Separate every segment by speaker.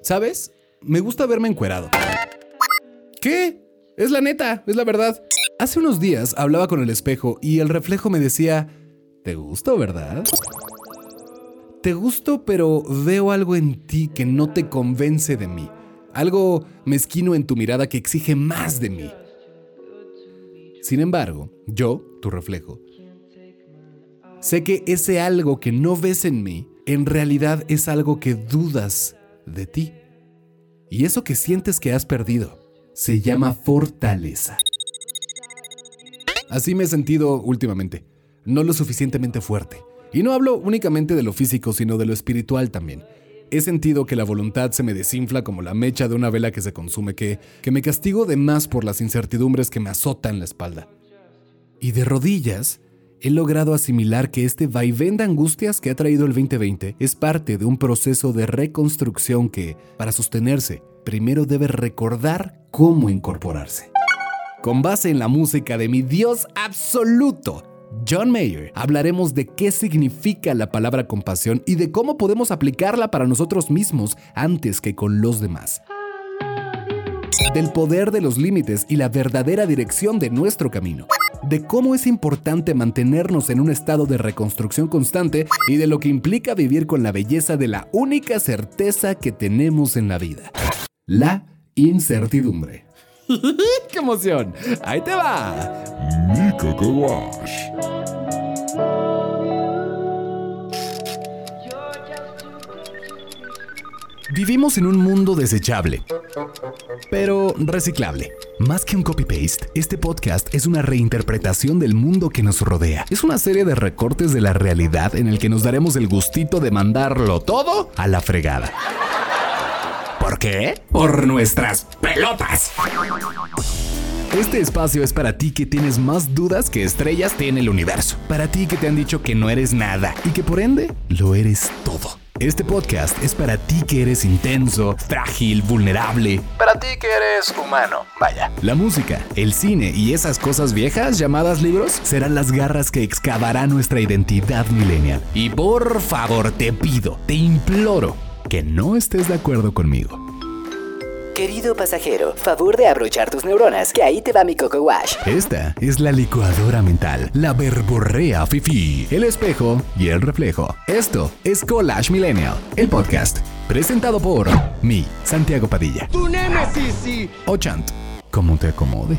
Speaker 1: ¿Sabes? Me gusta verme encuerado. ¿Qué? Es la neta, es la verdad. Hace unos días hablaba con el espejo y el reflejo me decía, ¿te gusto, verdad? Te gusto, pero veo algo en ti que no te convence de mí. Algo mezquino en tu mirada que exige más de mí. Sin embargo, yo, tu reflejo, sé que ese algo que no ves en mí, en realidad es algo que dudas de ti. Y eso que sientes que has perdido se llama fortaleza. Así me he sentido últimamente, no lo suficientemente fuerte. Y no hablo únicamente de lo físico, sino de lo espiritual también. He sentido que la voluntad se me desinfla como la mecha de una vela que se consume, que, que me castigo de más por las incertidumbres que me azotan la espalda. Y de rodillas, he logrado asimilar que este vaivén de angustias que ha traído el 2020 es parte de un proceso de reconstrucción que, para sostenerse, primero debe recordar cómo incorporarse. Con base en la música de mi Dios absoluto, John Mayer, hablaremos de qué significa la palabra compasión y de cómo podemos aplicarla para nosotros mismos antes que con los demás. Del poder de los límites y la verdadera dirección de nuestro camino. De cómo es importante mantenernos en un estado de reconstrucción constante y de lo que implica vivir con la belleza de la única certeza que tenemos en la vida. La incertidumbre. ¡Qué emoción! ¡Ahí te va!
Speaker 2: Mi Coco Wash.
Speaker 1: Vivimos en un mundo desechable, pero reciclable. Más que un copy-paste, este podcast es una reinterpretación del mundo que nos rodea. Es una serie de recortes de la realidad en el que nos daremos el gustito de mandarlo todo a la fregada. ¿Por qué? Por nuestras pelotas. Este espacio es para ti que tienes más dudas que estrellas tiene el universo. Para ti que te han dicho que no eres nada y que por ende lo eres todo. Este podcast es para ti que eres intenso, frágil, vulnerable. Para ti que eres humano, vaya. La música, el cine y esas cosas viejas llamadas libros serán las garras que excavarán nuestra identidad millennial. Y por favor te pido, te imploro que no estés de acuerdo conmigo.
Speaker 3: Querido pasajero, favor de abrochar tus neuronas, que ahí te va mi Coco Wash.
Speaker 1: Esta es la licuadora mental, la verborrea fifi, el espejo y el reflejo. Esto es Collage Millennial, el podcast, presentado por mí, Santiago Padilla.
Speaker 4: ¡Tu némesis, sí!
Speaker 1: O Chant, como te acomode.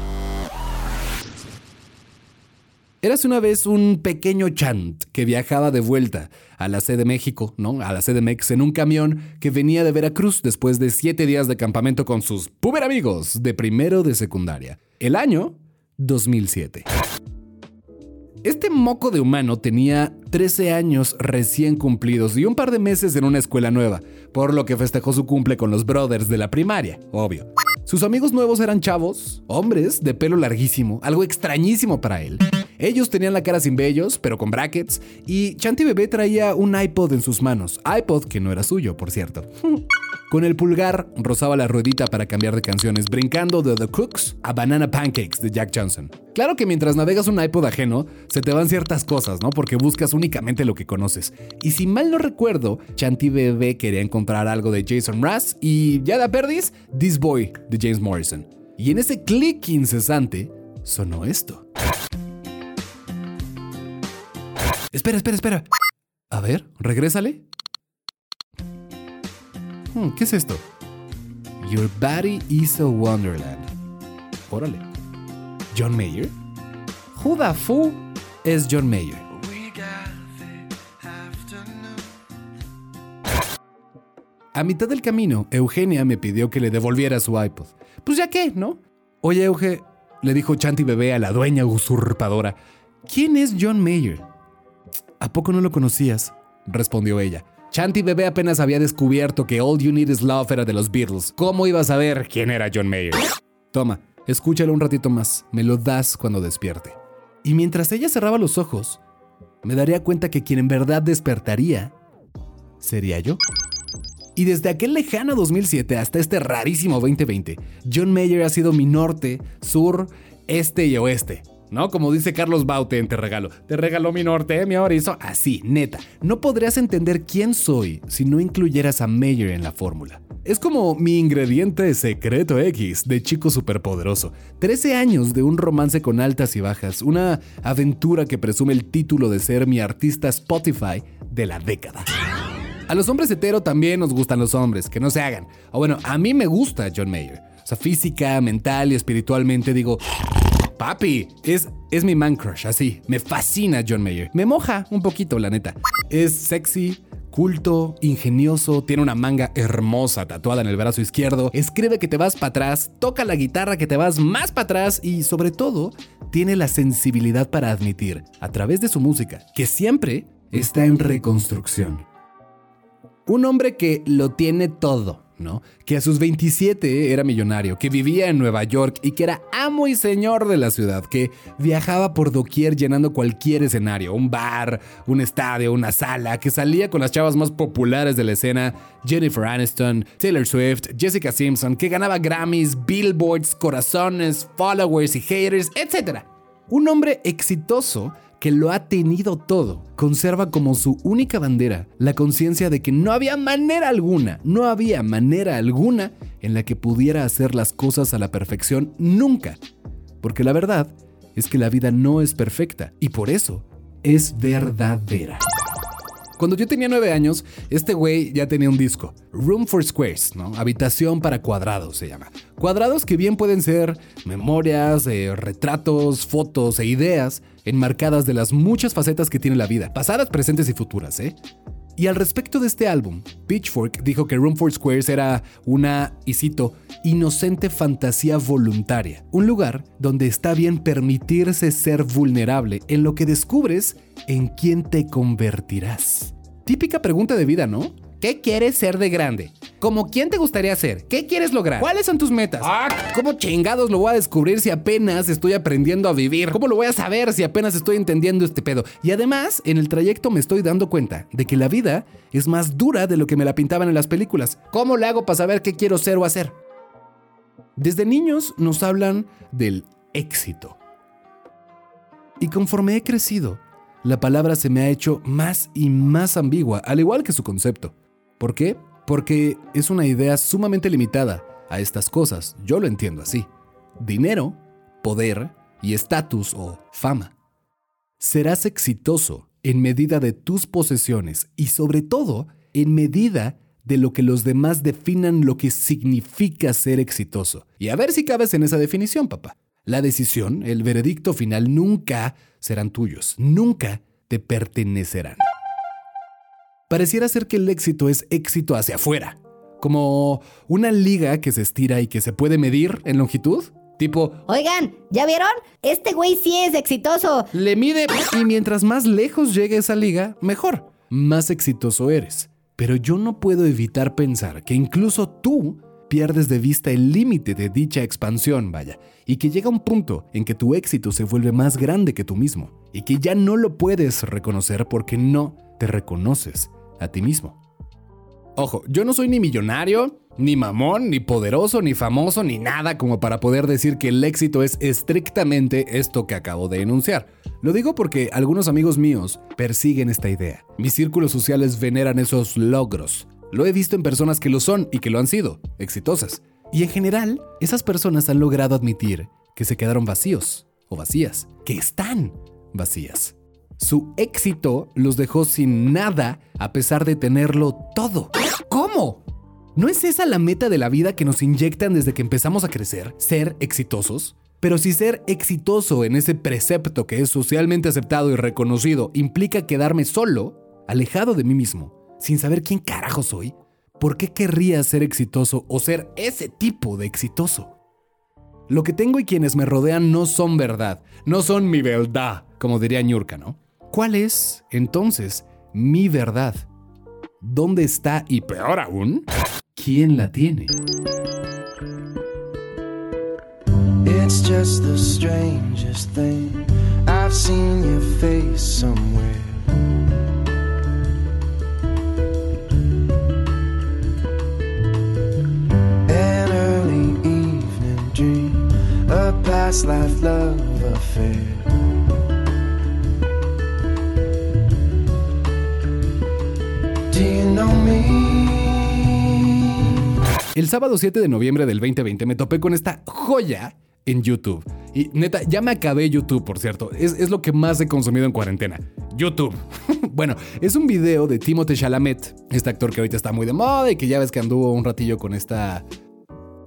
Speaker 1: Eras una vez un pequeño chant que viajaba de vuelta a la sede de México, ¿no? A la sede Mex en un camión que venía de Veracruz después de siete días de campamento con sus puber amigos de primero de secundaria. El año 2007. Este moco de humano tenía 13 años recién cumplidos y un par de meses en una escuela nueva, por lo que festejó su cumple con los brothers de la primaria, obvio. Sus amigos nuevos eran chavos, hombres de pelo larguísimo, algo extrañísimo para él. Ellos tenían la cara sin vellos, pero con brackets, y Chanti Bebé traía un iPod en sus manos, iPod que no era suyo, por cierto. Con el pulgar rozaba la ruedita para cambiar de canciones, brincando de The Cooks a Banana Pancakes de Jack Johnson. Claro que mientras navegas un iPod ajeno, se te van ciertas cosas, ¿no? Porque buscas únicamente lo que conoces. Y si mal no recuerdo, Chanti Bebé quería encontrar algo de Jason Mraz y ya da perdis, This Boy de James Morrison. Y en ese clic incesante sonó esto. Espera, espera, espera. A ver, regrésale. Hmm, ¿Qué es esto? Your body is a wonderland. Órale. ¿John Mayer? Who the fool es John Mayer? A mitad del camino, Eugenia me pidió que le devolviera su iPod. Pues ya qué, ¿no? Oye, Euge, le dijo Chanti Bebé a la dueña usurpadora, ¿quién es John Mayer? ¿A poco no lo conocías? respondió ella. Chanti Bebé apenas había descubierto que All You Need Is Love era de los Beatles. ¿Cómo iba a saber quién era John Mayer? Toma, escúchalo un ratito más. Me lo das cuando despierte. Y mientras ella cerraba los ojos, me daría cuenta que quien en verdad despertaría sería yo. Y desde aquel lejano 2007 hasta este rarísimo 2020, John Mayer ha sido mi norte, sur, este y oeste. ¿No? Como dice Carlos Baute en Te Regalo. Te regaló mi norte, mi orizo. Así, neta. No podrías entender quién soy si no incluyeras a Mayer en la fórmula. Es como mi ingrediente secreto X de chico superpoderoso. 13 años de un romance con altas y bajas, una aventura que presume el título de ser mi artista Spotify de la década. A los hombres hetero también nos gustan los hombres, que no se hagan. O bueno, a mí me gusta John Mayer. O sea, física, mental y espiritualmente digo, papi, es, es mi man crush, así. Me fascina John Mayer. Me moja un poquito, la neta. Es sexy, culto, ingenioso, tiene una manga hermosa tatuada en el brazo izquierdo, escribe que te vas para atrás, toca la guitarra que te vas más para atrás y sobre todo tiene la sensibilidad para admitir, a través de su música, que siempre está en reconstrucción. Un hombre que lo tiene todo, Que a sus 27 era millonario, que vivía en Nueva York y que era amo y señor de la ciudad, que viajaba por doquier llenando cualquier escenario, un bar, un estadio, una sala, que salía con las chavas más populares de la escena, Jennifer Aniston, Taylor Swift, Jessica Simpson, que ganaba Grammys, billboards, corazones, followers y haters, etc. Un hombre exitoso que lo ha tenido todo, conserva como su única bandera la conciencia de que no había manera alguna, no había manera alguna en la que pudiera hacer las cosas a la perfección nunca. Porque la verdad es que la vida no es perfecta y por eso es verdadera. Cuando yo tenía nueve años, este güey ya tenía un disco, Room for Squares, ¿no? Habitación para cuadrados se llama. Cuadrados que bien pueden ser memorias, eh, retratos, fotos e ideas enmarcadas de las muchas facetas que tiene la vida, pasadas, presentes y futuras, ¿eh? Y al respecto de este álbum, Pitchfork dijo que Room for Squares era una, y cito, inocente fantasía voluntaria, un lugar donde está bien permitirse ser vulnerable en lo que descubres en quién te convertirás. Típica pregunta de vida, ¿no? ¿Qué quieres ser de grande? ¿Como quién te gustaría ser? ¿Qué quieres lograr? ¿Cuáles son tus metas? Ah, ¿Cómo chingados lo voy a descubrir si apenas estoy aprendiendo a vivir? ¿Cómo lo voy a saber si apenas estoy entendiendo este pedo? Y además, en el trayecto me estoy dando cuenta de que la vida es más dura de lo que me la pintaban en las películas. ¿Cómo le hago para saber qué quiero ser o hacer? Desde niños nos hablan del éxito. Y conforme he crecido, la palabra se me ha hecho más y más ambigua, al igual que su concepto. ¿Por qué? Porque es una idea sumamente limitada a estas cosas, yo lo entiendo así. Dinero, poder y estatus o fama. Serás exitoso en medida de tus posesiones y sobre todo en medida de lo que los demás definan lo que significa ser exitoso. Y a ver si cabes en esa definición, papá. La decisión, el veredicto final nunca serán tuyos, nunca te pertenecerán. Pareciera ser que el éxito es éxito hacia afuera, como una liga que se estira y que se puede medir en longitud. Tipo,
Speaker 4: Oigan, ¿ya vieron? Este güey sí es exitoso.
Speaker 1: le mide y mientras más lejos llegue esa liga, mejor, más exitoso eres. Pero yo no puedo evitar pensar que incluso tú pierdes de vista el límite de dicha expansión, vaya, y que llega un punto en que tu éxito se vuelve más grande que tú mismo, y que ya no lo puedes reconocer porque no te reconoces a ti mismo. Ojo, yo no soy ni millonario, ni mamón, ni poderoso, ni famoso, ni nada como para poder decir que el éxito es estrictamente esto que acabo de enunciar. Lo digo porque algunos amigos míos persiguen esta idea. Mis círculos sociales veneran esos logros. Lo he visto en personas que lo son y que lo han sido, exitosas. Y en general, esas personas han logrado admitir que se quedaron vacíos o vacías, que están vacías. Su éxito los dejó sin nada a pesar de tenerlo todo. ¿Cómo? ¿No es esa la meta de la vida que nos inyectan desde que empezamos a crecer? ¿Ser exitosos? Pero si ser exitoso en ese precepto que es socialmente aceptado y reconocido implica quedarme solo, alejado de mí mismo, sin saber quién carajo soy, ¿por qué querría ser exitoso o ser ese tipo de exitoso? Lo que tengo y quienes me rodean no son verdad, no son mi verdad, como diría Ñurka, ¿no? ¿Cuál es, entonces, mi verdad? ¿Dónde está y peor aún, quién la tiene?
Speaker 5: It's just the strangest thing. I've seen your face somewhere. An early evening dream, a past life love affair.
Speaker 1: El sábado 7 de noviembre del 2020 me topé con esta joya en YouTube. Y neta, ya me acabé YouTube, por cierto. Es, es lo que más he consumido en cuarentena. YouTube. bueno, es un video de Timothée Chalamet, este actor que ahorita está muy de moda y que ya ves que anduvo un ratillo con esta...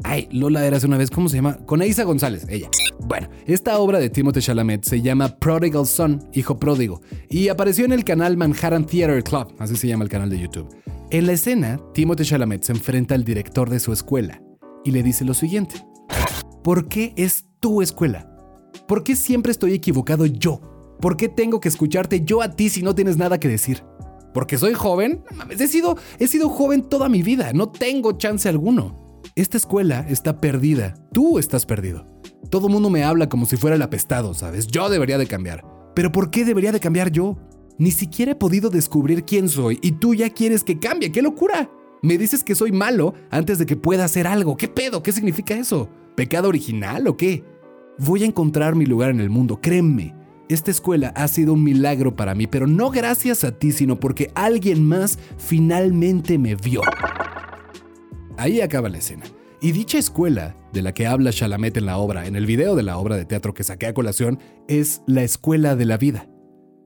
Speaker 1: Ay, Lola era hace una vez, ¿cómo se llama? Con Eiza González, ella. Bueno, esta obra de Timothée Chalamet se llama Prodigal Son, Hijo Pródigo, y apareció en el canal Manhattan Theater Club, así se llama el canal de YouTube. En la escena, Timothée Chalamet se enfrenta al director de su escuela y le dice lo siguiente. ¿Por qué es tu escuela? ¿Por qué siempre estoy equivocado yo? ¿Por qué tengo que escucharte yo a ti si no tienes nada que decir? ¿Porque soy joven? He sido, he sido joven toda mi vida, no tengo chance alguno. Esta escuela está perdida, tú estás perdido. Todo mundo me habla como si fuera el apestado, ¿sabes? Yo debería de cambiar. Pero ¿por qué debería de cambiar yo? Ni siquiera he podido descubrir quién soy y tú ya quieres que cambie, ¡qué locura! Me dices que soy malo antes de que pueda hacer algo. ¿Qué pedo? ¿Qué significa eso? ¿Pecado original o qué? Voy a encontrar mi lugar en el mundo, créeme. Esta escuela ha sido un milagro para mí, pero no gracias a ti, sino porque alguien más finalmente me vio. Ahí acaba la escena. Y dicha escuela, de la que habla Chalamet en la obra, en el video de la obra de teatro que saqué a colación, es la escuela de la vida.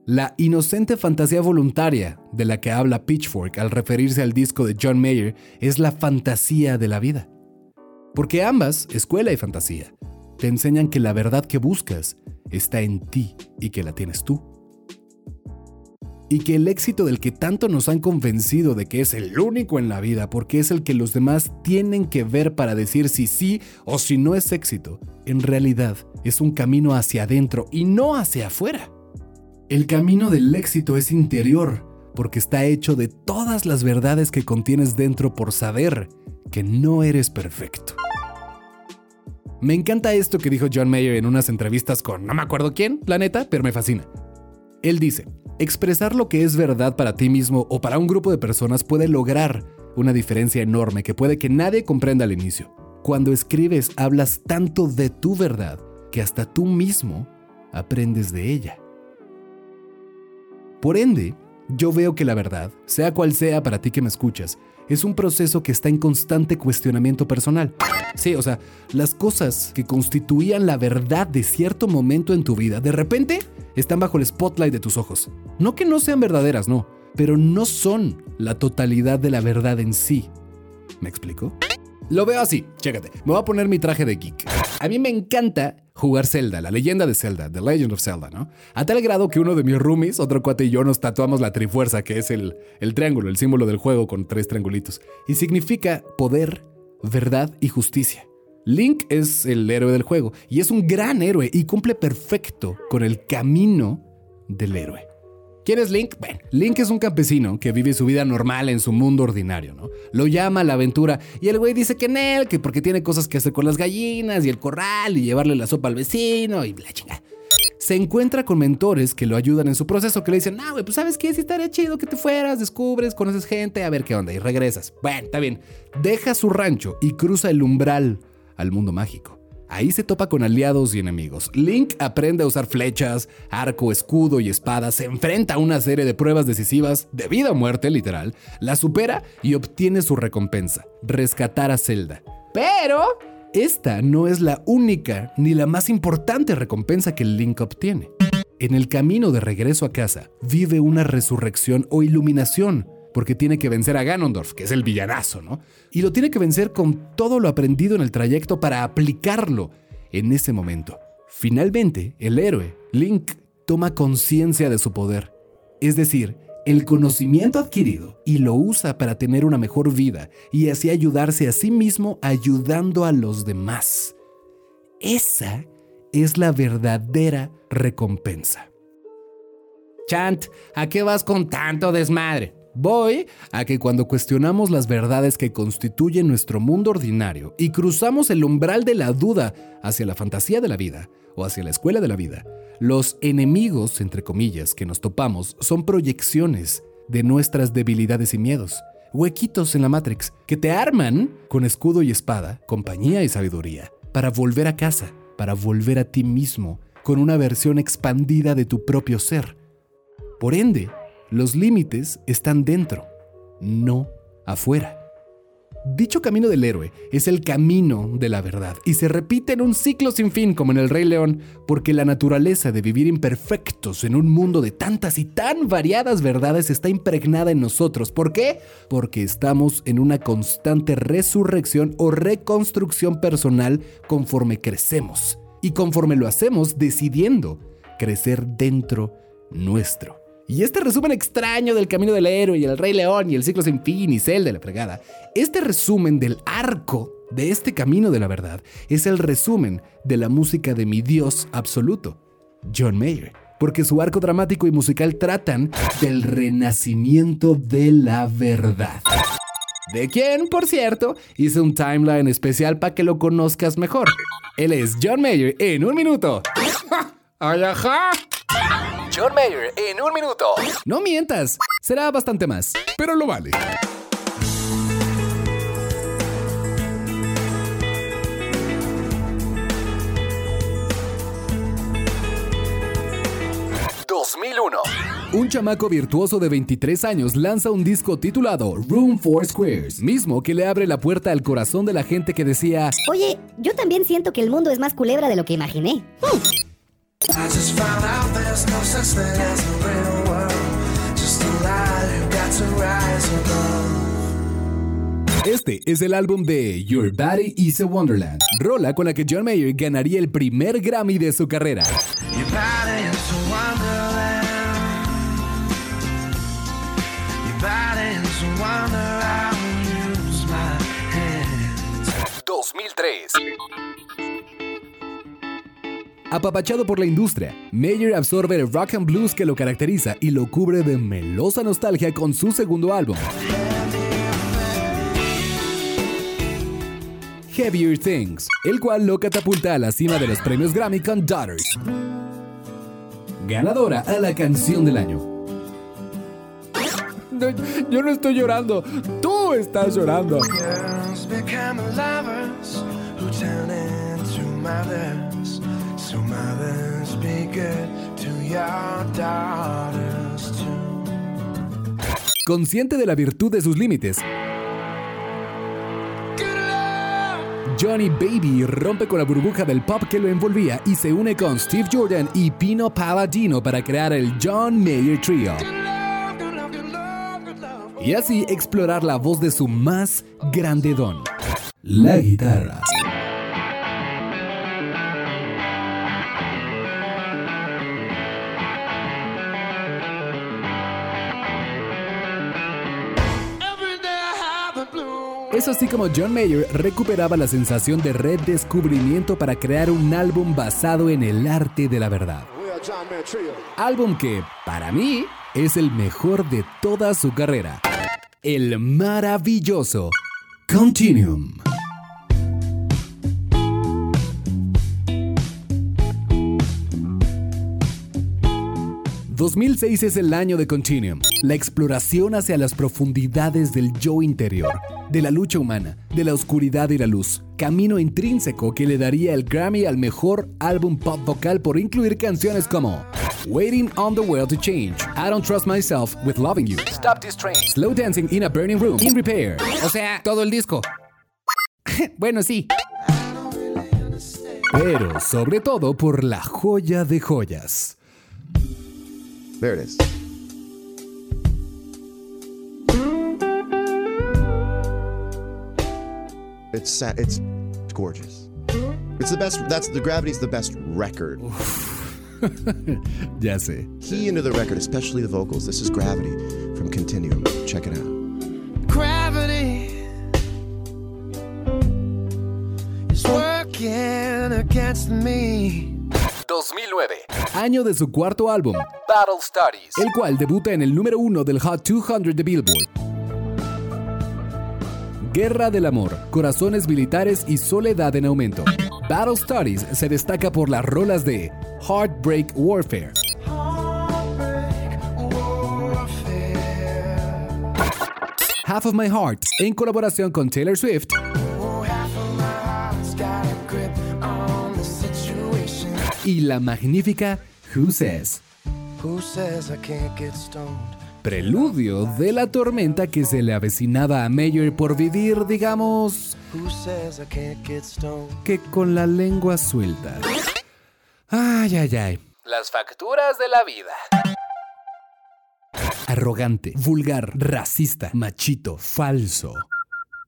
Speaker 1: La inocente fantasía voluntaria de la que habla Pitchfork al referirse al disco de John Mayer es la fantasía de la vida. Porque ambas, escuela y fantasía, te enseñan que la verdad que buscas está en ti y que la tienes tú. Y que el éxito del que tanto nos han convencido de que es el único en la vida porque es el que los demás tienen que ver para decir si sí o si no es éxito, en realidad es un camino hacia adentro y no hacia afuera. El camino del éxito es interior porque está hecho de todas las verdades que contienes dentro por saber que no eres perfecto. Me encanta esto que dijo John Mayer en unas entrevistas con no me acuerdo quién, la neta, pero me fascina. Él dice, expresar lo que es verdad para ti mismo o para un grupo de personas puede lograr una diferencia enorme que puede que nadie comprenda al inicio. Cuando escribes hablas tanto de tu verdad que hasta tú mismo aprendes de ella. Por ende, yo veo que la verdad, sea cual sea para ti que me escuchas, es un proceso que está en constante cuestionamiento personal. Sí, o sea, las cosas que constituían la verdad de cierto momento en tu vida, de repente están bajo el spotlight de tus ojos. No que no sean verdaderas, no, pero no son la totalidad de la verdad en sí. ¿Me explico? Lo veo así, chécate. Me voy a poner mi traje de geek. A mí me encanta jugar Zelda, la leyenda de Zelda, The Legend of Zelda, ¿no? A tal grado que uno de mis roomies, otro cuate y yo nos tatuamos la trifuerza, que es el, el triángulo, el símbolo del juego con tres triangulitos. Y significa poder, verdad y justicia. Link es el héroe del juego y es un gran héroe y cumple perfecto con el camino del héroe. ¿Quién es Link? Bueno, Link es un campesino que vive su vida normal en su mundo ordinario, ¿no? Lo llama a la aventura y el güey dice que en él, que porque tiene cosas que hacer con las gallinas y el corral y llevarle la sopa al vecino y la chinga. Se encuentra con mentores que lo ayudan en su proceso, que le dicen, ah, güey, pues sabes qué, si estaría chido que te fueras, descubres, conoces gente, a ver qué onda y regresas. Bueno, está bien. Deja su rancho y cruza el umbral al mundo mágico. Ahí se topa con aliados y enemigos. Link aprende a usar flechas, arco, escudo y espada, se enfrenta a una serie de pruebas decisivas, de vida o muerte literal, la supera y obtiene su recompensa, rescatar a Zelda. Pero esta no es la única ni la más importante recompensa que Link obtiene. En el camino de regreso a casa, vive una resurrección o iluminación, porque tiene que vencer a Ganondorf, que es el villanazo, ¿no? Y lo tiene que vencer con todo lo aprendido en el trayecto para aplicarlo en ese momento. Finalmente, el héroe, Link, toma conciencia de su poder, es decir, el conocimiento adquirido y lo usa para tener una mejor vida y así ayudarse a sí mismo ayudando a los demás. Esa es la verdadera recompensa. Chant, ¿a qué vas con tanto desmadre? Voy a que cuando cuestionamos las verdades que constituyen nuestro mundo ordinario y cruzamos el umbral de la duda hacia la fantasía de la vida o hacia la escuela de la vida, los enemigos, entre comillas, que nos topamos son proyecciones de nuestras debilidades y miedos, huequitos en la Matrix que te arman con escudo y espada, compañía y sabiduría, para volver a casa, para volver a ti mismo, con una versión expandida de tu propio ser. Por ende, los límites están dentro, no afuera. Dicho camino del héroe es el camino de la verdad y se repite en un ciclo sin fin como en el Rey León porque la naturaleza de vivir imperfectos en un mundo de tantas y tan variadas verdades está impregnada en nosotros. ¿Por qué? Porque estamos en una constante resurrección o reconstrucción personal conforme crecemos y conforme lo hacemos decidiendo crecer dentro nuestro. Y este resumen extraño del camino del héroe y el Rey León y el ciclo sin fin y Cel de la fregada, este resumen del arco de este camino de la verdad es el resumen de la música de mi Dios absoluto, John Mayer. Porque su arco dramático y musical tratan del renacimiento de la verdad. De quien, por cierto, hice un timeline especial para que lo conozcas mejor. Él es John Mayer en un minuto. ¡Ay, ajá!
Speaker 3: John Mayer en un minuto.
Speaker 1: No mientas, será bastante más, pero lo vale. Un chamaco virtuoso de 23 años lanza un disco titulado Room for Squares, mismo que le abre la puerta al corazón de la gente que decía,
Speaker 4: Oye, yo también siento que el mundo es más culebra de lo que imaginé.
Speaker 5: I just found out there's no such thing as the real world. Just a lie you got to rise above.
Speaker 1: Este es el álbum de Your Body is a Wonderland, rola con la que John Mayer ganaría el primer Grammy de su carrera.
Speaker 5: Your body is a wonderland. Your body is a wonder. I will use my hands.
Speaker 3: 2003.
Speaker 1: Apapachado por la industria, Mayer absorbe el rock and blues que lo caracteriza y lo cubre de melosa nostalgia con su segundo álbum. Heavier Things, el cual lo catapulta a la cima de los premios Grammy con Daughters. Ganadora a la canción del año. yo no estoy llorando, tú estás llorando.
Speaker 5: Girls So mothers be good to your daughters too.
Speaker 1: Consciente de la virtud de sus límites, Johnny Baby rompe con la burbuja del pop que lo envolvía y se une con Steve Jordan y Pino Palladino para crear el John Mayer Trio. Y así explorar la voz de su más grande don, la guitarra. Es así como John Mayer recuperaba la sensación de redescubrimiento para crear un álbum basado en el arte de la verdad. Álbum que, para mí, es el mejor de toda su carrera. El maravilloso Continuum. ...2006 es el año de Continuum... ...la exploración hacia las profundidades del yo interior... ...de la lucha humana, de la oscuridad y la luz... ...camino intrínseco que le daría el Grammy al mejor álbum pop vocal... ...por incluir canciones como... Waiting on the World to Change, I Don't Trust Myself with Loving You,
Speaker 3: Stop this train.
Speaker 1: Slow Dancing in a Burning Room, In Repair, o sea, todo el disco. bueno, sí. Pero sobre todo por la joya de joyas.
Speaker 6: There it is. It's it's gorgeous. It's the best. That's the gravity's the best record.
Speaker 1: Ya sé.
Speaker 6: Key into the record, especially the vocals. This is Gravity from Continuum. Check it out.
Speaker 5: Gravity is working against me.
Speaker 3: 2009.
Speaker 1: Año de su cuarto álbum,
Speaker 3: Battle Studies.
Speaker 1: el cual debuta en el número uno del Hot 200 de Billboard. Guerra del amor, corazones militares y soledad en aumento. Battle Studies se destaca por las rolas de Heartbreak Warfare. Half of My Heart, en colaboración con Taylor Swift, y la magnífica Who Says.
Speaker 5: Who says I can't get stoned?
Speaker 1: Preludio de la tormenta que se le avecinaba a Mayer por vivir, digamos, que con la lengua suelta. Ay, ay, ay. Las facturas de la vida. Arrogante, vulgar, racista, machito, falso.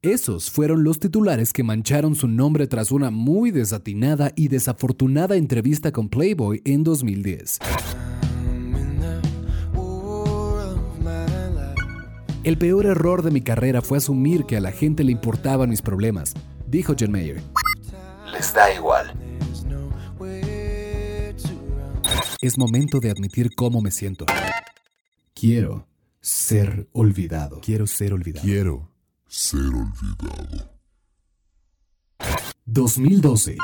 Speaker 1: Esos fueron los titulares que mancharon su nombre tras una muy desatinada y desafortunada entrevista con Playboy en 2010. El peor error de mi carrera fue asumir que a la gente le importaban mis problemas, dijo John Mayer. Les da igual. Es momento de admitir cómo me siento. Quiero ser olvidado. Quiero ser olvidado.
Speaker 2: Quiero ser olvidado.
Speaker 1: 2012.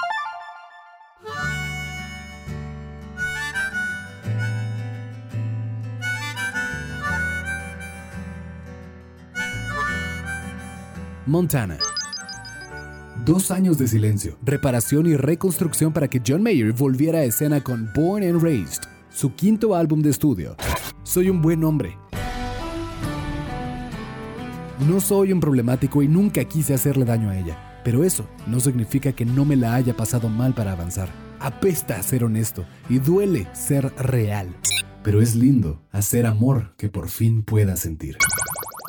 Speaker 1: Montana. Dos años de silencio, reparación y reconstrucción para que John Mayer volviera a escena con Born and Raised, su quinto álbum de estudio. Soy un buen hombre. No soy un problemático y nunca quise hacerle daño a ella, pero eso no significa que no me la haya pasado mal para avanzar. Apesta a ser honesto y duele ser real, pero es lindo hacer amor que por fin pueda sentir.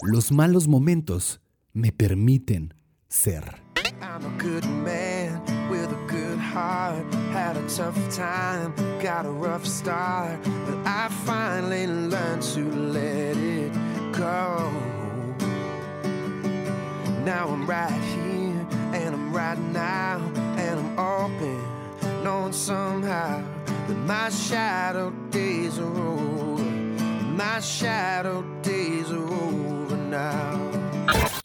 Speaker 1: Los malos momentos me permiten ser.
Speaker 5: I'm a good man with a good heart. Had a tough time, got a rough start. But I finally learned to let it go. Now I'm right here, and I'm right now, and I'm open. Knowing somehow that my shadow days are over. My shadow days are over now.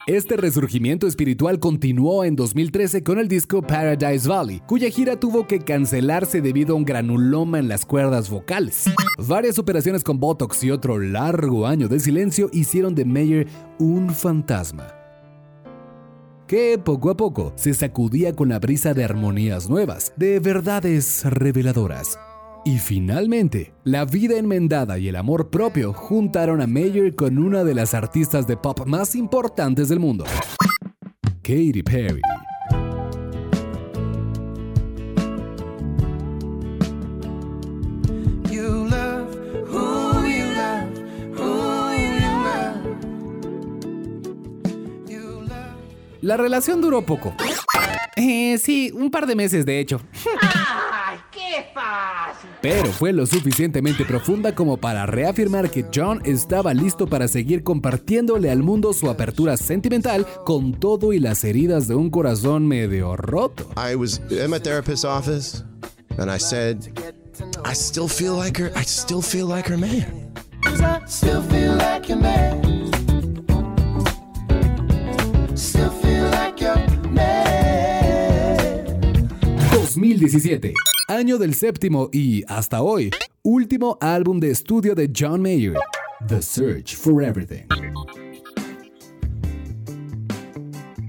Speaker 1: Este resurgimiento espiritual continuó en 2013 con el disco Paradise Valley, cuya gira tuvo que cancelarse debido a un granuloma en las cuerdas vocales. Varias operaciones con Botox y otro largo año de silencio hicieron de Mayer un fantasma. Que poco a poco se sacudía con la brisa de armonías nuevas, de verdades reveladoras. Y finalmente, la vida enmendada y el amor propio juntaron a Mayer con una de las artistas de pop más importantes del mundo, Katy Perry. La relación duró poco. Eh, sí, un par de meses de hecho. Pero fue lo suficientemente profunda como para reafirmar que John estaba listo para seguir compartiéndole al mundo su apertura sentimental con todo y las heridas de un corazón medio roto.
Speaker 6: I was in my therapist's office and I said, I still feel like her. I still feel like her man.
Speaker 5: 'Cause I still feel like your man. Still feel like your man.
Speaker 1: 2017, año del séptimo y, hasta hoy, último álbum de estudio de John Mayer, The Search for Everything.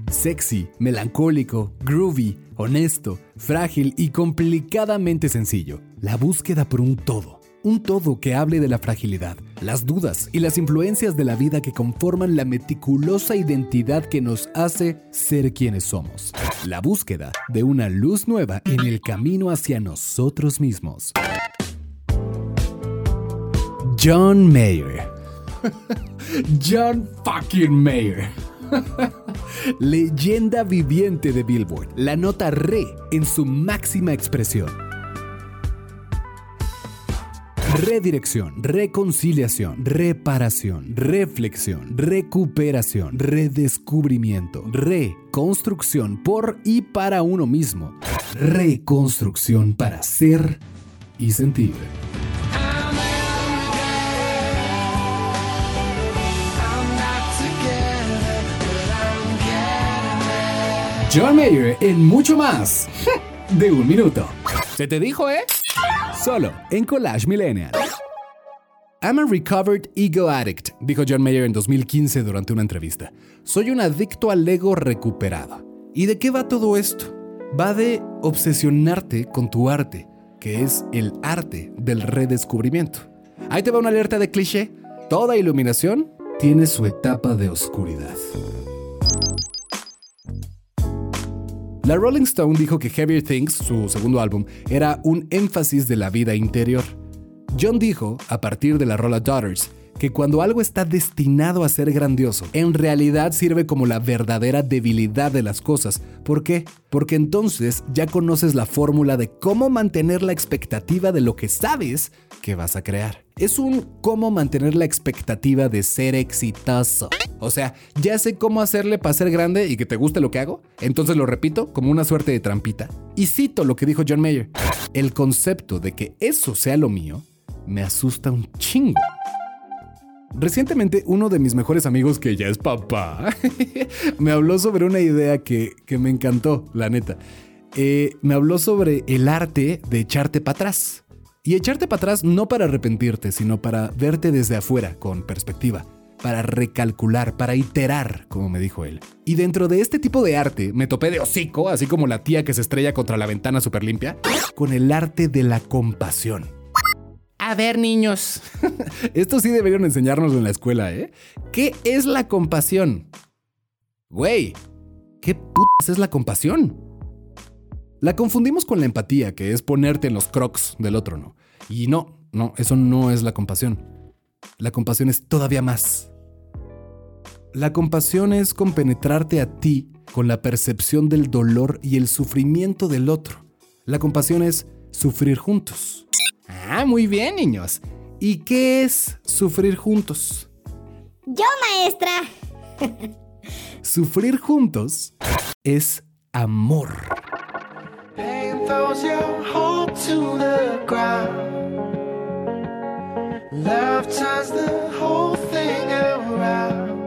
Speaker 1: Sexy, melancólico, groovy, honesto, frágil y complicadamente sencillo. La búsqueda por un todo. Un todo que hable de la fragilidad, las dudas y las influencias de la vida que conforman la meticulosa identidad que nos hace ser quienes somos. La búsqueda de una luz nueva en el camino hacia nosotros mismos. John Mayer. John fucking Mayer. Leyenda viviente de Billboard. La nota re en su máxima expresión. Redirección, reconciliación, reparación, reflexión, recuperación, redescubrimiento, reconstrucción por y para uno mismo. Reconstrucción para ser y sentir. John Mayer en mucho más de un minuto. Se te dijo, ¿eh? Solo en Collage Millennial. I'm a recovered ego addict, dijo John Mayer en 2015 durante una entrevista. Soy un adicto al ego recuperado. ¿Y de qué va todo esto? Va de obsesionarte con tu arte, que es el arte del redescubrimiento. Ahí te va una alerta de cliché. toda iluminación tiene su etapa de oscuridad. La Rolling Stone dijo que Heavier Things, su segundo álbum, era un énfasis de la vida interior. John dijo, a partir de la rola Daughters, que cuando algo está destinado a ser grandioso, en realidad sirve como la verdadera debilidad de las cosas. ¿Por qué? Porque entonces ya conoces la fórmula de cómo mantener la expectativa de lo que sabes que vas a crear. Es un cómo mantener la expectativa de ser exitoso. O sea, ya sé cómo hacerle para ser grande y que te guste lo que hago, entonces lo repito como una suerte de trampita. Y cito lo que dijo John Mayer. El concepto de que eso sea lo mío me asusta un chingo. Recientemente uno de mis mejores amigos, que ya es papá, me habló sobre una idea que, que me encantó, la neta. Eh, me habló sobre el arte de echarte para atrás. Y echarte para atrás no para arrepentirte, sino para verte desde afuera, con perspectiva, para recalcular, para iterar, como me dijo él. Y dentro de este tipo de arte me topé de hocico, así como la tía que se estrella contra la ventana súper limpia, con el arte de la compasión. A ver, niños. Esto sí deberían enseñárnoslo en la escuela, ¿eh? ¿Qué es la compasión? Güey, ¿qué putas es la compasión? La confundimos con la empatía, que es ponerte en los crocs del otro, ¿no? Y no, no, eso no es la compasión. La compasión es todavía más. La compasión es compenetrarte a ti con la percepción del dolor y el sufrimiento del otro. La compasión es sufrir juntos. Ah, muy bien, niños. ¿Y qué es sufrir juntos?
Speaker 4: Yo, maestra.
Speaker 1: Sufrir juntos es amor.
Speaker 5: Pain throws your hope to the ground. Love turns the whole thing around.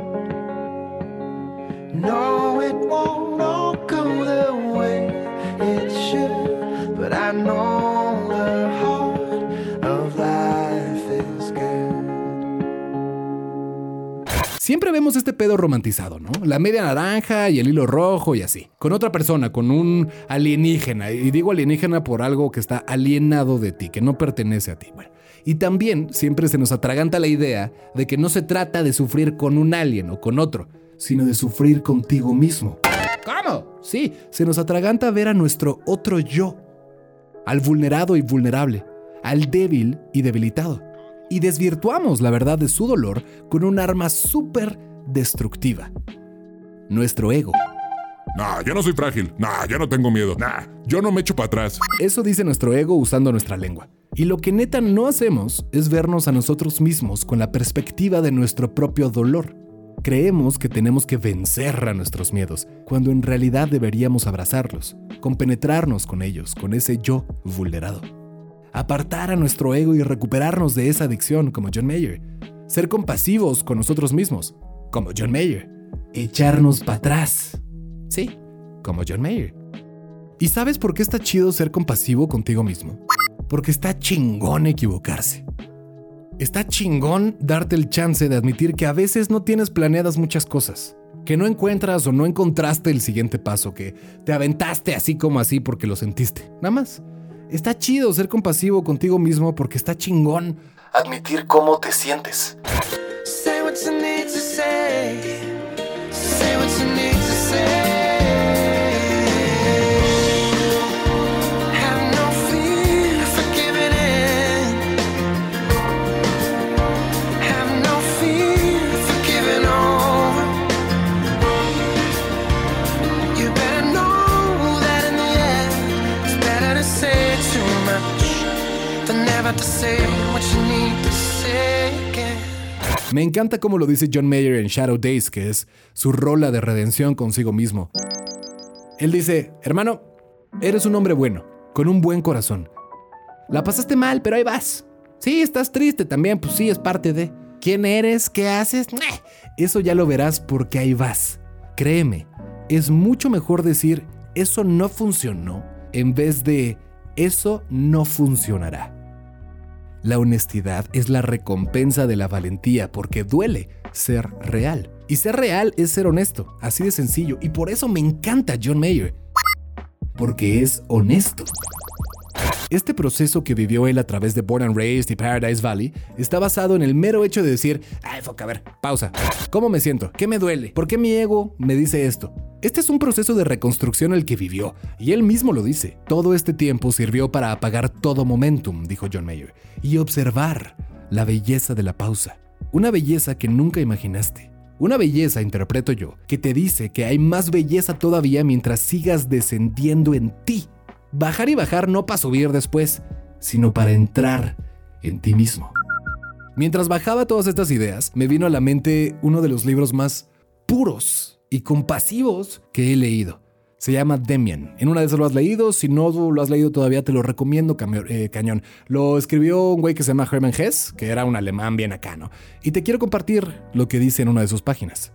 Speaker 5: No, it won't all go the way it should, but I know
Speaker 1: Siempre vemos este pedo romantizado, ¿no? La media naranja y el hilo rojo y así. Con otra persona, con un alienígena. Y digo alienígena por algo que está alienado de ti, que no pertenece a ti. Bueno. Y también siempre se nos atraganta la idea de que no se trata de sufrir con un alien o con otro, sino de sufrir contigo mismo. ¿Cómo? Sí, se nos atraganta ver a nuestro otro yo, al vulnerado y vulnerable, al débil y debilitado. Y desvirtuamos la verdad de su dolor con un arma súper destructiva. Nuestro ego.
Speaker 2: Nah, yo no soy frágil. Nah, yo no tengo miedo. Nah, yo no me echo para atrás.
Speaker 1: Eso dice nuestro ego usando nuestra lengua. Y lo que neta no hacemos es vernos a nosotros mismos con la perspectiva de nuestro propio dolor. Creemos que tenemos que vencer a nuestros miedos, cuando en realidad deberíamos abrazarlos, compenetrarnos con ellos, con ese yo vulnerado. Apartar a nuestro ego y recuperarnos de esa adicción, como John Mayer. Ser compasivos con nosotros mismos, como John Mayer. Echarnos para atrás. Sí, como John Mayer. ¿Y sabes por qué está chido ser compasivo contigo mismo? Porque está chingón equivocarse. Está chingón darte el chance de admitir que a veces no tienes planeadas muchas cosas. Que no encuentras o no encontraste el siguiente paso, que te aventaste así como así porque lo sentiste. Nada más. Está chido ser compasivo contigo mismo porque está chingón admitir cómo te sientes.
Speaker 5: Say what you need to say. Say what you need
Speaker 1: Me encanta cómo lo dice John Mayer en Shadow Days, que es su rola de redención consigo mismo. Él dice, hermano, eres un hombre bueno, con un buen corazón. La pasaste mal, pero ahí vas. Sí, estás triste también, pues sí, es parte de... ¿Quién eres? ¿Qué haces? Eso ya lo verás porque ahí vas. Créeme, es mucho mejor decir, eso no funcionó, en vez de, eso no funcionará. La honestidad es la recompensa de la valentía porque duele ser real. Y ser real es ser honesto, así de sencillo. Y por eso me encanta John Mayer. Porque es honesto. Este proceso que vivió él a través de Born and Raised y Paradise Valley está basado en el mero hecho de decir, ay, foca, a ver, pausa. ¿Cómo me siento? ¿Qué me duele? ¿Por qué mi ego me dice esto? Este es un proceso de reconstrucción el que vivió, y él mismo lo dice. Todo este tiempo sirvió para apagar todo momentum, dijo John Mayer, y observar la belleza de la pausa. Una belleza que nunca imaginaste. Una belleza, interpreto yo, que te dice que hay más belleza todavía mientras sigas descendiendo en ti. Bajar y bajar no para subir después, sino para entrar en ti mismo. Mientras bajaba todas estas ideas, me vino a la mente uno de los libros más puros y compasivos que he leído. Se llama Demian. En una de esas lo has leído. Si no lo has leído todavía, te lo recomiendo, eh, cañón. Lo escribió un güey que se llama Hermann Hesse, que era un alemán bien acá, ¿no? Y te quiero compartir lo que dice en una de sus páginas.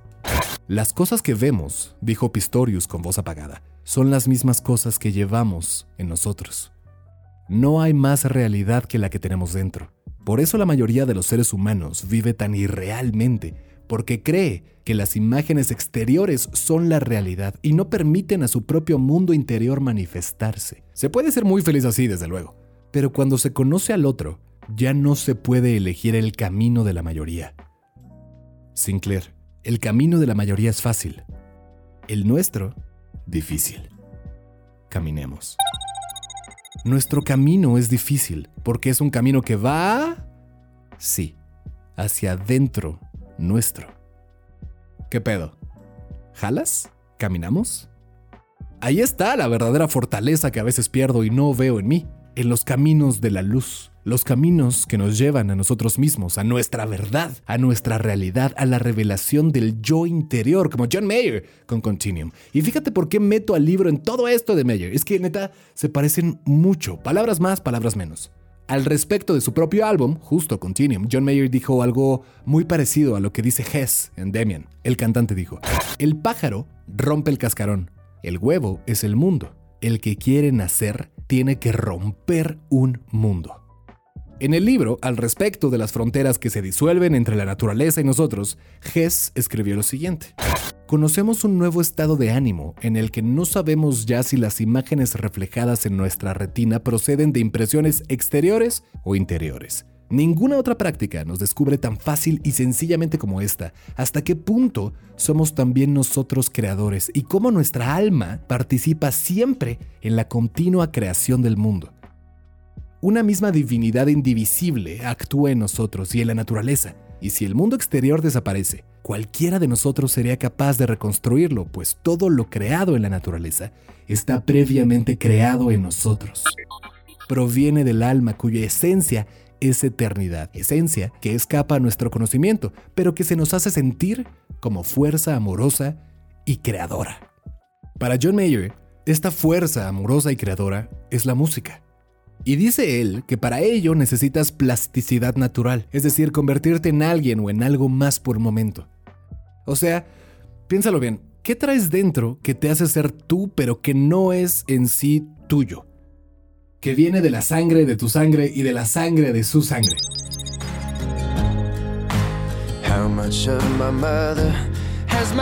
Speaker 1: Las cosas que vemos, dijo Pistorius con voz apagada, son las mismas cosas que llevamos en nosotros. No hay más realidad que la que tenemos dentro. Por eso la mayoría de los seres humanos vive tan irrealmente, porque cree que las imágenes exteriores son la realidad y no permiten a su propio mundo interior manifestarse. Se puede ser muy feliz así, desde luego, pero cuando se conoce al otro, ya no se puede elegir el camino de la mayoría. Sinclair, el camino de la mayoría es fácil. El nuestro, difícil. Caminemos. Nuestro camino es difícil porque es un camino que va, sí, hacia adentro nuestro. ¿Qué pedo? ¿Jalas? ¿Caminamos? Ahí está la verdadera fortaleza que a veces pierdo y no veo en mí, en los caminos de la luz, los caminos que nos llevan a nosotros mismos, a nuestra verdad, a nuestra realidad, a la revelación del yo interior, como John Mayer con Continuum. Y fíjate por qué meto al libro en todo esto de Mayer. Es que neta se parecen mucho, palabras más, palabras menos. Al respecto de su propio álbum, justo Continuum, John Mayer dijo algo muy parecido a lo que dice Hess en Demian. El cantante dijo, el pájaro rompe el cascarón, el huevo es el mundo, el que quiere nacer tiene que romper un mundo. En el libro, al respecto de las fronteras que se disuelven entre la naturaleza y nosotros, Hess escribió lo siguiente. Conocemos un nuevo estado de ánimo en el que no sabemos ya si las imágenes reflejadas en nuestra retina proceden de impresiones exteriores o interiores. Ninguna otra práctica nos descubre tan fácil y sencillamente como esta, hasta qué punto somos también nosotros creadores y cómo nuestra alma participa siempre en la continua creación del mundo. Una misma divinidad indivisible actúa en nosotros y en la naturaleza, y si el mundo exterior desaparece, cualquiera de nosotros sería capaz de reconstruirlo, pues todo lo creado en la naturaleza está previamente creado en nosotros. Proviene del alma cuya esencia es eternidad, esencia que escapa a nuestro conocimiento, pero que se nos hace sentir como fuerza amorosa y creadora. Para John Mayer, esta fuerza amorosa y creadora es la música. Y dice él que para ello necesitas plasticidad natural, es decir, convertirte en alguien o en algo más por momento. O sea, piénsalo bien, ¿qué traes dentro que te hace ser tú pero que no es en sí tuyo? Que viene de la sangre de tu sangre y de la sangre de su sangre.
Speaker 5: Has?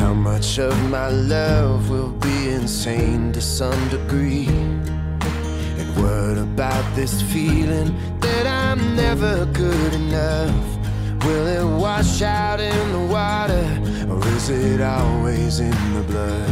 Speaker 5: How much of my love will be insane to some degree? And what about this feeling that I'm never good enough? Will it wash out in the water or is it always in the blood?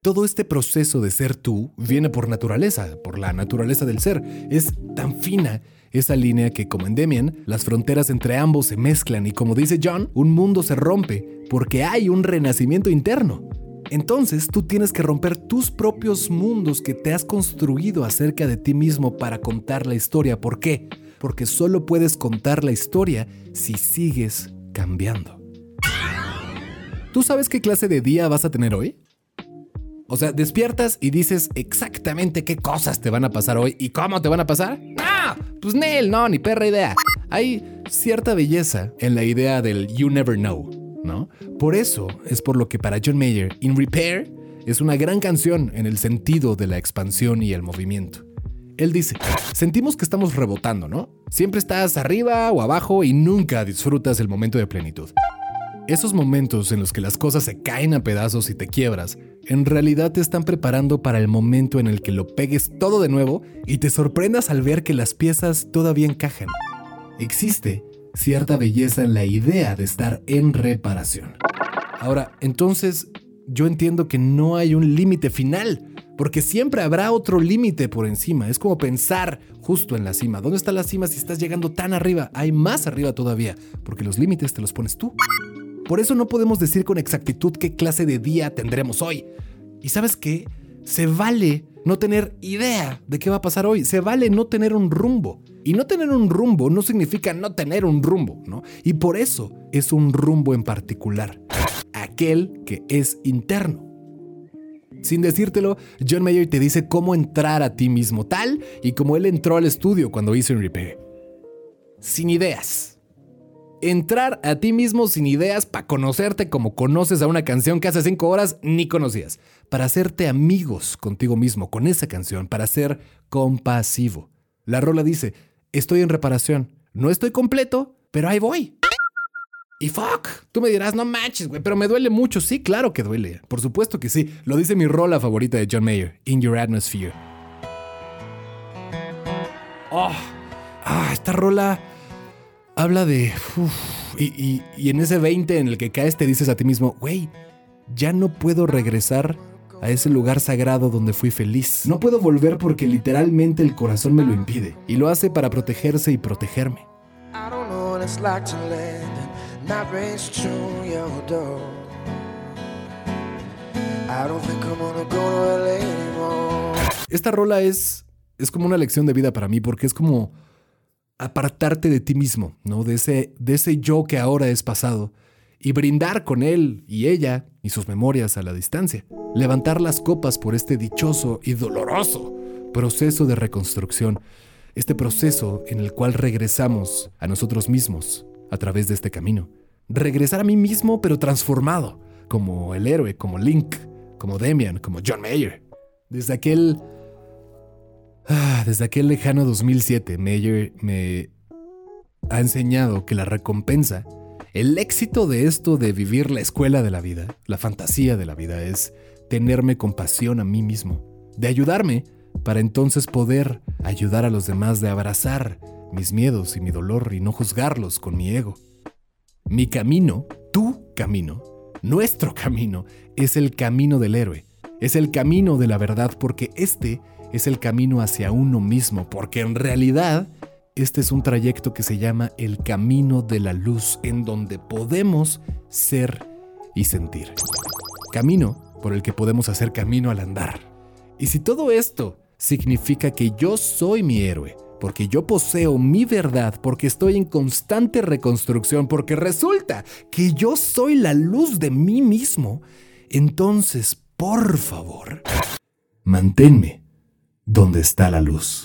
Speaker 1: Todo este proceso de ser tú viene por naturaleza, por la naturaleza del ser. Es tan fina esa línea que, como en Demian, las fronteras entre ambos se mezclan y, como dice John, un mundo se rompe porque hay un renacimiento interno. Entonces tú tienes que romper tus propios mundos que te has construido acerca de ti mismo para contar la historia. ¿Por qué? Porque solo puedes contar la historia si sigues cambiando. ¿Tú sabes qué clase de día vas a tener hoy? O sea, despiertas y dices exactamente qué cosas te van a pasar hoy y cómo te van a pasar. ¡Ah! Pues Nel, no, ni perra idea. Hay cierta belleza en la idea del you never know, ¿no? Por eso es por lo que para John Mayer, In Repair es una gran canción en el sentido de la expansión y el movimiento. Él dice, sentimos que estamos rebotando, ¿no? Siempre estás arriba o abajo y nunca disfrutas el momento de plenitud. Esos momentos en los que las cosas se caen a pedazos y te quiebras en realidad te están preparando para el momento en el que lo pegues todo de nuevo y te sorprendas al ver que las piezas todavía encajan. Existe cierta belleza en la idea de estar en reparación. Ahora, entonces, yo entiendo que no hay un límite final, porque siempre habrá otro límite por encima. Es como pensar justo en la cima. ¿Dónde está la cima si estás llegando tan arriba? Hay más arriba todavía, porque los límites te los pones tú. Por eso no podemos decir con exactitud qué clase de día tendremos hoy. ¿Y sabes qué? Se vale no tener idea de qué va a pasar hoy. Se vale no tener un rumbo. Y no tener un rumbo no significa no tener un rumbo, ¿no? Y por eso es un rumbo en particular. Aquel que es interno. Sin decírtelo, John Mayer te dice cómo entrar a ti mismo, tal y como él entró al estudio cuando hizo un repair. Sin ideas. Entrar a ti mismo sin ideas para conocerte como conoces a una canción que hace cinco horas ni conocías. Para hacerte amigos contigo mismo con esa canción, para ser compasivo. La rola dice, estoy en reparación. No estoy completo, pero ahí voy. Y fuck, tú me dirás, no manches, güey, pero me duele mucho. Sí, claro que duele. Por supuesto que sí. Lo dice mi rola favorita de John Mayer, In Your Atmosphere. Oh, ah, esta rola habla de... y- y en ese 20 en el que caes te dices a ti mismo, güey, ya no puedo regresar a ese lugar sagrado donde fui feliz. No puedo volver porque literalmente el corazón me lo impide. Y lo hace para protegerse y protegerme. Esta rola es, es como una lección de vida para mí porque es como apartarte de ti mismo, ¿no? De ese, de ese yo que ahora es pasado y brindar con él y ella y sus memorias a la distancia. Levantar las copas por este dichoso y doloroso proceso de reconstrucción. Este proceso en el cual regresamos a nosotros mismos a través de este camino. Regresar a mí mismo pero transformado, como el héroe, como Link, como Demian, como John Mayer. Desde aquel Ah, desde aquel lejano 2007, Mayer me ha enseñado que la recompensa, el éxito de esto de vivir la escuela de la vida, la fantasía de la vida, es tenerme compasión a mí mismo, de ayudarme para entonces poder ayudar a los demás, de abrazar mis miedos y mi dolor y no juzgarlos con mi ego. Mi camino, tu camino, nuestro camino, es el camino del héroe, es el camino de la verdad porque este es el camino hacia uno mismo, porque en realidad este es un trayecto que se llama el camino de la luz, en donde podemos ser y sentir. Camino por el que podemos hacer camino al andar. Y si todo esto significa que yo soy mi héroe, porque yo poseo mi verdad, porque estoy en constante reconstrucción, porque resulta que yo soy la luz de mí mismo, entonces, por favor, manténme donde está la luz.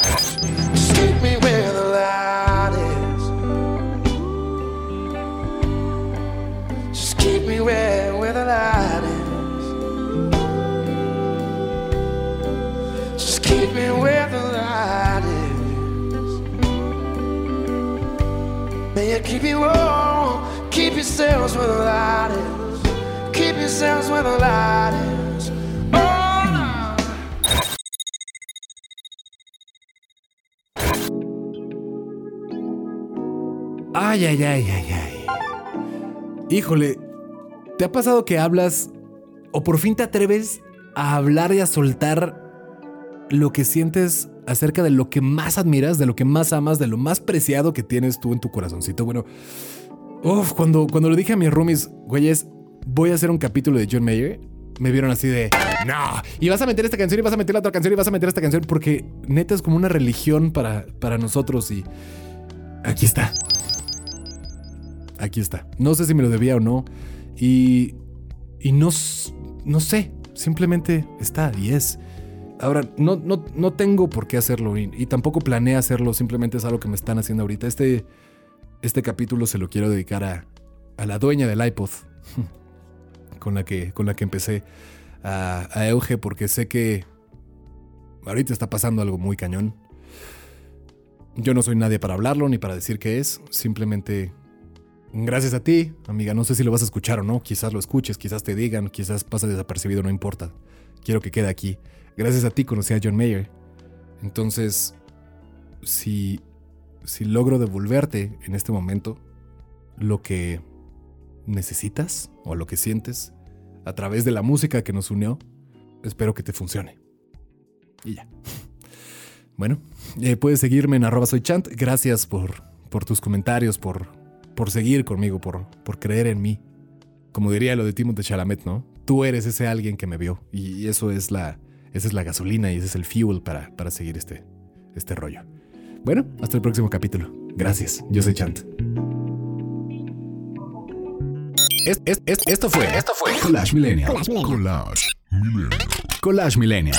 Speaker 5: You keep it warm. Keep yourselves where the light is. Keep yourselves where the light is.
Speaker 1: Ay, ay, ay, ay, ay. Híjole, ¿te ha pasado que hablas o por fin te atreves a hablar y a soltar lo que sientes acerca de lo que más admiras, de lo que más amas, de lo más preciado que tienes tú en tu corazoncito? Bueno, cuando, cuando le dije a mis roomies, güeyes, voy a hacer un capítulo de John Mayer, me vieron así de, no, y vas a meter esta canción y vas a meter la otra canción y vas a meter esta canción porque neta es como una religión para, para nosotros y aquí está. Aquí está. No sé si me lo debía o no. Y. Y no. No sé. Simplemente está y es. Ahora, no, no, no tengo por qué hacerlo y, tampoco planeé hacerlo. Simplemente es algo que me están haciendo ahorita. Este. Este capítulo se lo quiero dedicar a. A la dueña del iPod. con la que. Con la que empecé. A, a Euge. Porque sé que. Ahorita está pasando algo muy cañón. Yo no soy nadie para hablarlo ni para decir qué es. Simplemente Gracias a ti, amiga. No sé si lo vas a escuchar o no. Quizás lo escuches, quizás te digan, quizás pase desapercibido, no importa. Quiero que quede aquí. Gracias a ti conocí a John Mayer. Entonces, si, si logro devolverte en este momento lo que necesitas o lo que sientes a través de la música que nos unió, espero que te funcione. Y ya. Bueno, eh, puedes seguirme en arroba soy. Gracias por, por tus comentarios, por, por seguir conmigo, por, por creer en mí. Como diría lo de Timothée Chalamet, ¿no? Tú eres ese alguien que me vio. Y eso es la, esa es la gasolina y ese es el fuel para, para seguir este, este rollo. Bueno, hasta el próximo capítulo. Gracias. Yo soy Chant. Es- es- es- esto fue. Esto fue. Collage Millennial.
Speaker 2: Collage Millennial.
Speaker 1: Collage Millennial.